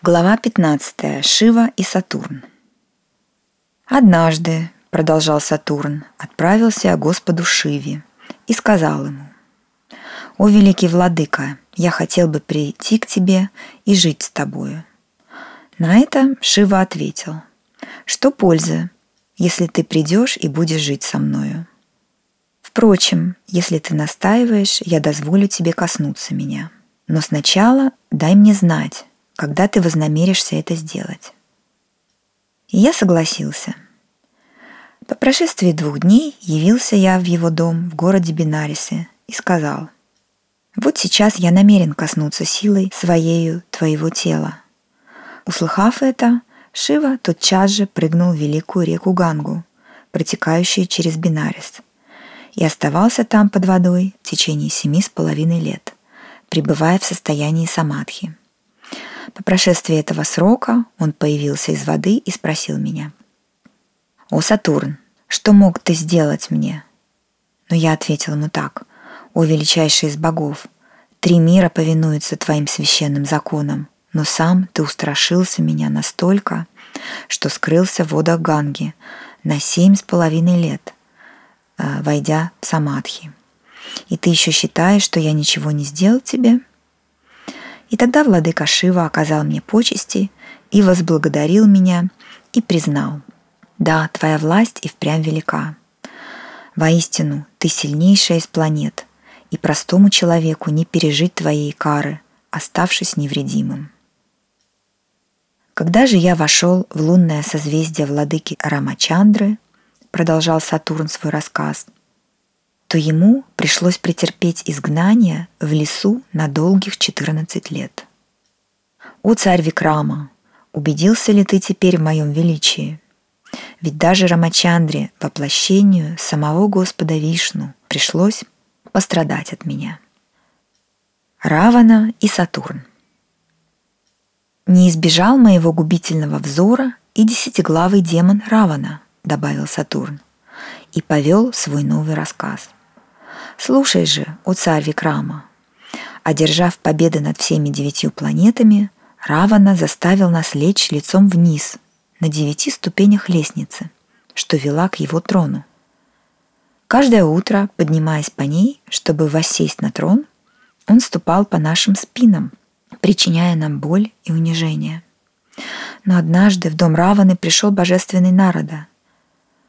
Глава 15. Шива и Сатурн. Однажды, продолжал Сатурн, отправился я Господу Шиве и сказал ему, «О великий владыка, я хотел бы прийти к тебе и жить с тобою». На это Шива ответил, «Что пользы, если ты придешь и будешь жить со мною? Впрочем, если ты настаиваешь, я дозволю тебе коснуться меня. Но сначала дай мне знать, когда ты вознамеришься это сделать. И я согласился. По прошествии двух дней явился я в его дом в городе Бинарисе и сказал, «Вот сейчас я намерен коснуться силой своею твоего тела». Услыхав это, Шива тотчас же прыгнул в великую реку Гангу, протекающую через Бинарис, и оставался там под водой в течение семи с половиной лет, пребывая в состоянии самадхи. По прошествии этого срока он появился из воды и спросил меня. «О, Сатурн, что мог ты сделать мне?» Но я ответил ему так. «О, величайший из богов, три мира повинуются твоим священным законам, но сам ты устрашился меня настолько, что скрылся в водах Ганги на семь с половиной лет, э, войдя в Самадхи. И ты еще считаешь, что я ничего не сделал тебе?» И тогда владыка Шива оказал мне почести и возблагодарил меня и признал, «Да, твоя власть и впрямь велика. Воистину, ты сильнейшая из планет, и простому человеку не пережить твоей кары, оставшись невредимым». Когда же я вошел в лунное созвездие владыки Рамачандры, продолжал Сатурн свой рассказ – то ему пришлось претерпеть изгнание в лесу на долгих 14 лет. «О царь Викрама, убедился ли ты теперь в моем величии? Ведь даже Рамачандре, воплощению самого Господа Вишну, пришлось пострадать от меня». Равана и Сатурн. «Не избежал моего губительного взора и десятиглавый демон Равана», добавил Сатурн, и повел свой новый рассказ – Слушай же, о царь Викрама, одержав победы над всеми девятью планетами, Равана заставил нас лечь лицом вниз на девяти ступенях лестницы, что вела к его трону. Каждое утро, поднимаясь по ней, чтобы воссесть на трон, он ступал по нашим спинам, причиняя нам боль и унижение. Но однажды в дом Раваны пришел божественный Народа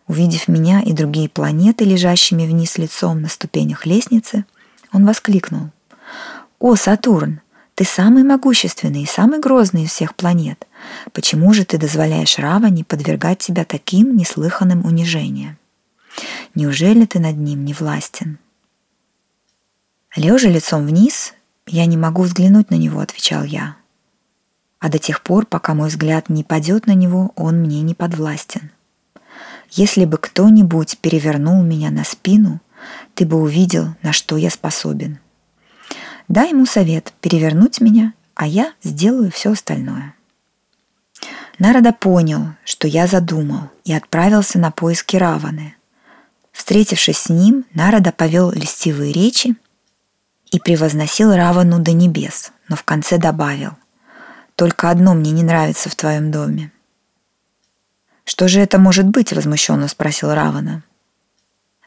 Увидев меня и другие планеты, лежащими вниз лицом на ступенях лестницы, он воскликнул. «О, Сатурн, ты самый могущественный и самый грозный из всех планет. Почему же ты дозволяешь Раване подвергать тебя таким неслыханным унижениям? Неужели ты над ним не властен?» Лежа лицом вниз, я не могу взглянуть на него, отвечал я. А до тех пор, пока мой взгляд не падет на него, он мне не подвластен. Если бы кто-нибудь перевернул меня на спину, ты бы увидел, на что я способен. Дай ему совет перевернуть меня, а я сделаю все остальное. Народа понял, что я задумал, и отправился на поиски Раваны. Встретившись с ним, Народа повел льстивые речи и превозносил Равану до небес, но в конце добавил «Только одно мне не нравится в твоем доме – «Что же это может быть?» — возмущенно спросил Равана.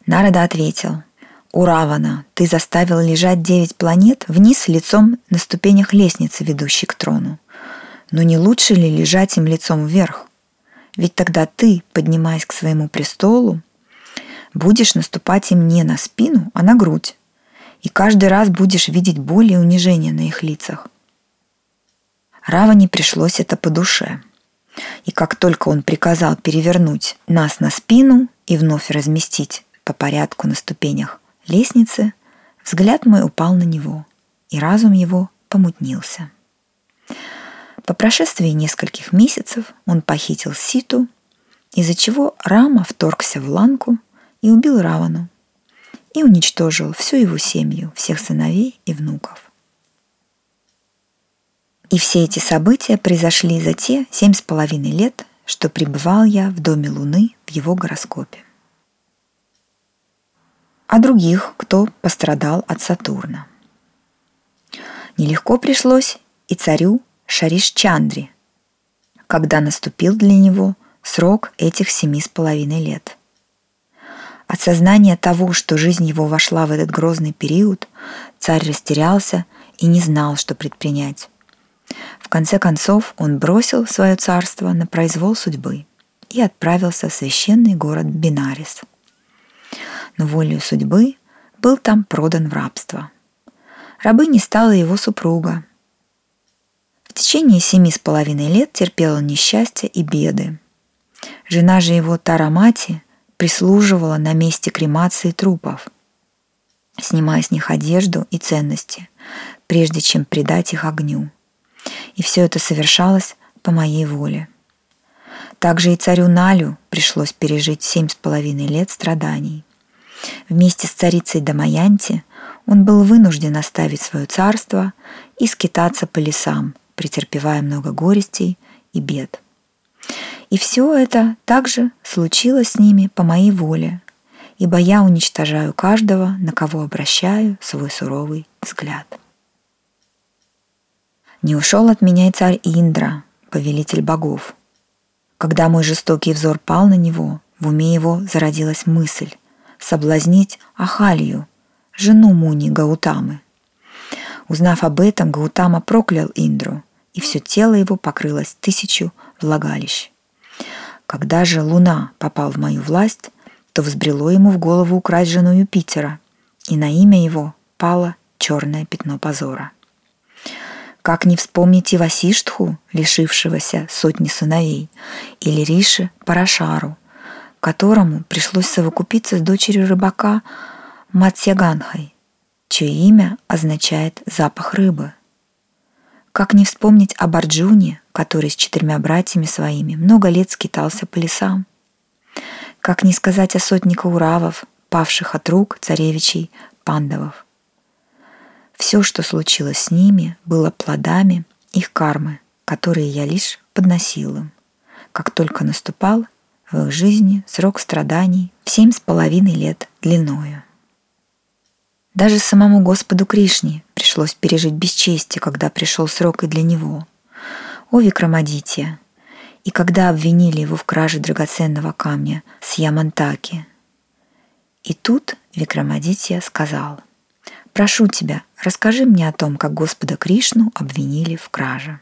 Нарада ответил. «У Равана ты заставил лежать девять планет вниз лицом на ступенях лестницы, ведущей к трону. Но не лучше ли лежать им лицом вверх? Ведь тогда ты, поднимаясь к своему престолу, будешь наступать им не на спину, а на грудь, и каждый раз будешь видеть боль и унижение на их лицах. Раване пришлось это по душе — и как только он приказал перевернуть нас на спину и вновь разместить по порядку на ступенях лестницы, взгляд мой упал на него, и разум его помутнился. По прошествии нескольких месяцев он похитил Ситу, из-за чего Рама вторгся в Ланку и убил Равану и уничтожил всю его семью, всех сыновей и внуков. И все эти события произошли за те семь с половиной лет, что пребывал я в доме Луны в его гороскопе. А других, кто пострадал от Сатурна. Нелегко пришлось и царю Шариш Чандри, когда наступил для него срок этих семи с половиной лет. От сознания того, что жизнь его вошла в этот грозный период, царь растерялся и не знал, что предпринять. Конце концов он бросил свое царство на произвол судьбы и отправился в священный город Бинарис. Но волею судьбы был там продан в рабство. Рабыней стала его супруга. В течение семи с половиной лет терпела несчастья и беды. Жена же его Тарамати прислуживала на месте кремации трупов, снимая с них одежду и ценности, прежде чем предать их огню. И все это совершалось по моей воле. Также и царю Налю пришлось пережить семь с половиной лет страданий. Вместе с царицей Дамаянти он был вынужден оставить свое царство и скитаться по лесам, претерпевая много горестей и бед. И все это также случилось с ними по моей воле, ибо я уничтожаю каждого, на кого обращаю свой суровый взгляд. Не ушел от меня и царь Индра, повелитель богов. Когда мой жестокий взор пал на него, в уме его зародилась мысль соблазнить Ахалью, жену Муни Гаутамы. Узнав об этом, Гаутама проклял Индру, и все тело его покрылось тысячу влагалищ. Когда же Луна попал в мою власть, то взбрело ему в голову украсть жену Юпитера, и на имя его пало черное пятно позора. Как не вспомнить и Васиштху, лишившегося сотни сыновей, или Риши Парашару, которому пришлось совокупиться с дочерью рыбака Матсяганхой, чье имя означает «запах рыбы». Как не вспомнить об Арджуне, который с четырьмя братьями своими много лет скитался по лесам? Как не сказать о сотне кауравов, павших от рук царевичей пандавов? Все, что случилось с ними, было плодами их кармы, которые я лишь подносил им. Как только наступал в их жизни срок страданий в семь с половиной лет длиною. Даже самому Господу Кришне пришлось пережить бесчестие, когда пришел срок и для него. О Викрамадития! И когда обвинили его в краже драгоценного камня с Ямантаки. И тут Викрамадития сказал, «Прошу тебя, расскажи мне о том, как Господа Кришну обвинили в краже».